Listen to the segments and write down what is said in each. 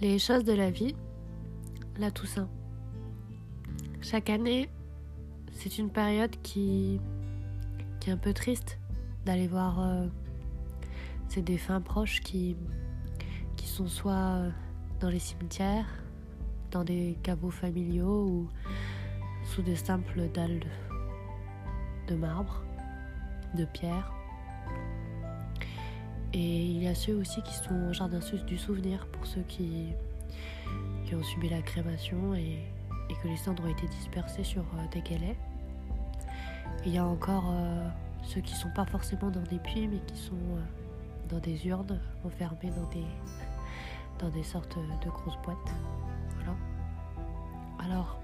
Les choses de la vie, la Toussaint. Chaque année, c'est une période qui, est un peu triste d'aller voir euh, ces défunts proches qui, sont soit dans les cimetières, dans des caveaux familiaux ou sous des simples dalles de, de marbre, de pierre. Et il y a ceux aussi qui sont au jardin du souvenir pour ceux qui, ont subi la crémation et, que les cendres ont été dispersées sur euh, des galets. Il y a encore euh, ceux qui sont pas forcément dans des puits mais qui sont euh, dans des urnes enfermées dans des, dans des sortes de grosses boîtes. Voilà. Alors,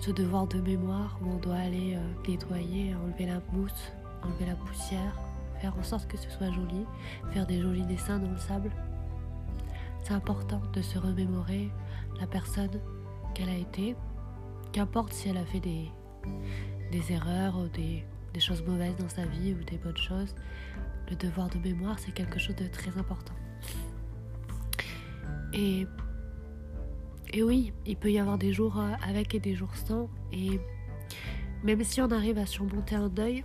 ce devoir de mémoire où on doit aller nettoyer, enlever la mousse, enlever la poussière, faire en sorte que ce soit joli, faire des jolis dessins dans le sable. C'est important de se remémorer la personne qu'elle a été, qu'importe si elle a fait des, des erreurs ou des, des choses mauvaises dans sa vie ou des bonnes choses, le devoir de mémoire, c'est quelque chose de très important. Et, et oui, il peut y avoir des jours avec et des jours sans. Et même si on arrive à surmonter un deuil,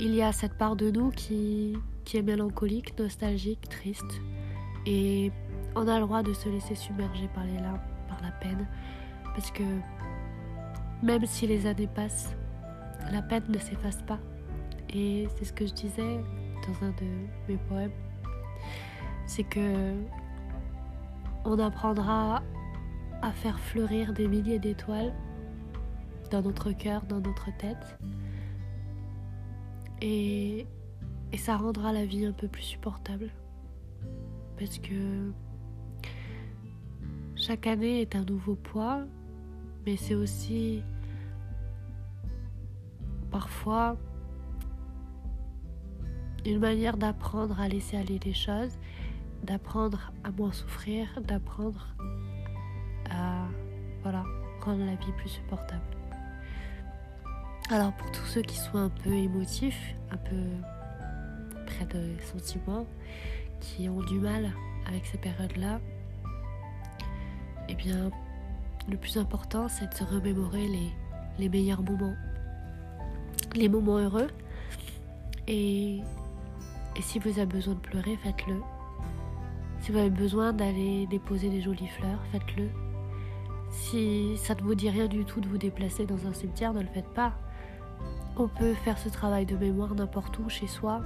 il y a cette part de nous qui, est mélancolique, nostalgique, triste. Et on a le droit de se laisser submerger par les larmes, par la peine. Parce que même si les années passent, la peine ne s'efface pas. Et c'est ce que je disais dans un de mes poèmes. C'est que on apprendra à faire fleurir des milliers d'étoiles dans notre cœur, dans notre tête. Et, ça rendra la vie un peu plus supportable. Parce que chaque année est un nouveau poids, mais c'est aussi parfois une manière d'apprendre à laisser aller les choses, d'apprendre à moins souffrir, d'apprendre à voilà, rendre la vie plus supportable. Alors pour tous ceux qui sont un peu émotifs, un peu près de sentiments, qui ont du mal avec ces périodes-là, eh bien, le plus important, c'est de se remémorer les, meilleurs moments, les moments heureux. Et, et si vous avez besoin de pleurer, faites-le. Si vous avez besoin d'aller déposer des jolies fleurs, faites-le. Si ça ne vous dit rien du tout de vous déplacer dans un cimetière, ne le faites pas. On peut faire ce travail de mémoire n'importe où, chez soi,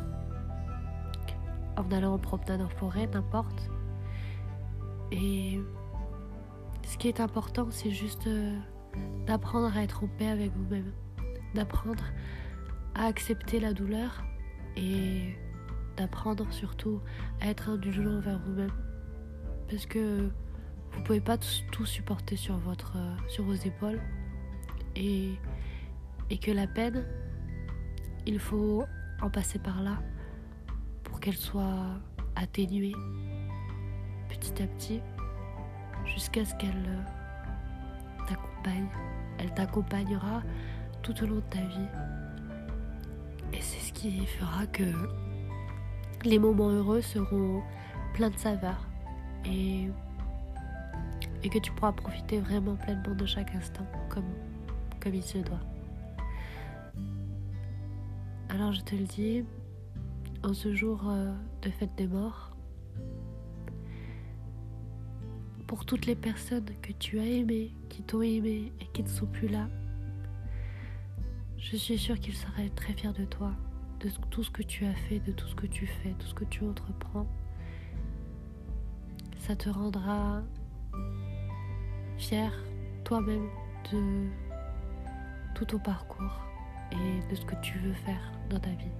en allant en promenade en forêt, n'importe. Et ce qui est important, c'est juste euh, d'apprendre à être en paix avec vous-même, d'apprendre à accepter la douleur et d'apprendre surtout à être indulgent envers vous-même. Parce que vous pouvez pas tout supporter sur, votre, euh, sur vos épaules. Et, et que la peine, il faut en passer par là pour qu'elle soit atténuée petit à petit jusqu'à ce qu'elle euh, t'accompagne. Elle t'accompagnera tout au long de ta vie. Et c'est ce qui fera que les moments heureux seront pleins de saveur et, que tu pourras profiter vraiment pleinement de chaque instant comme il se doit. Alors je te le dis, en ce jour euh, de fête des morts, pour toutes les personnes que tu as aimées, qui t'ont aimé et qui ne sont plus là, je suis sûre qu'ils seraient très fiers de toi, de tout ce que tu as fait, de tout ce que tu fais, tout ce que tu entreprends. Ça te rendra fier toi-même de tout ton parcours et de ce que tu veux faire dans ta vie.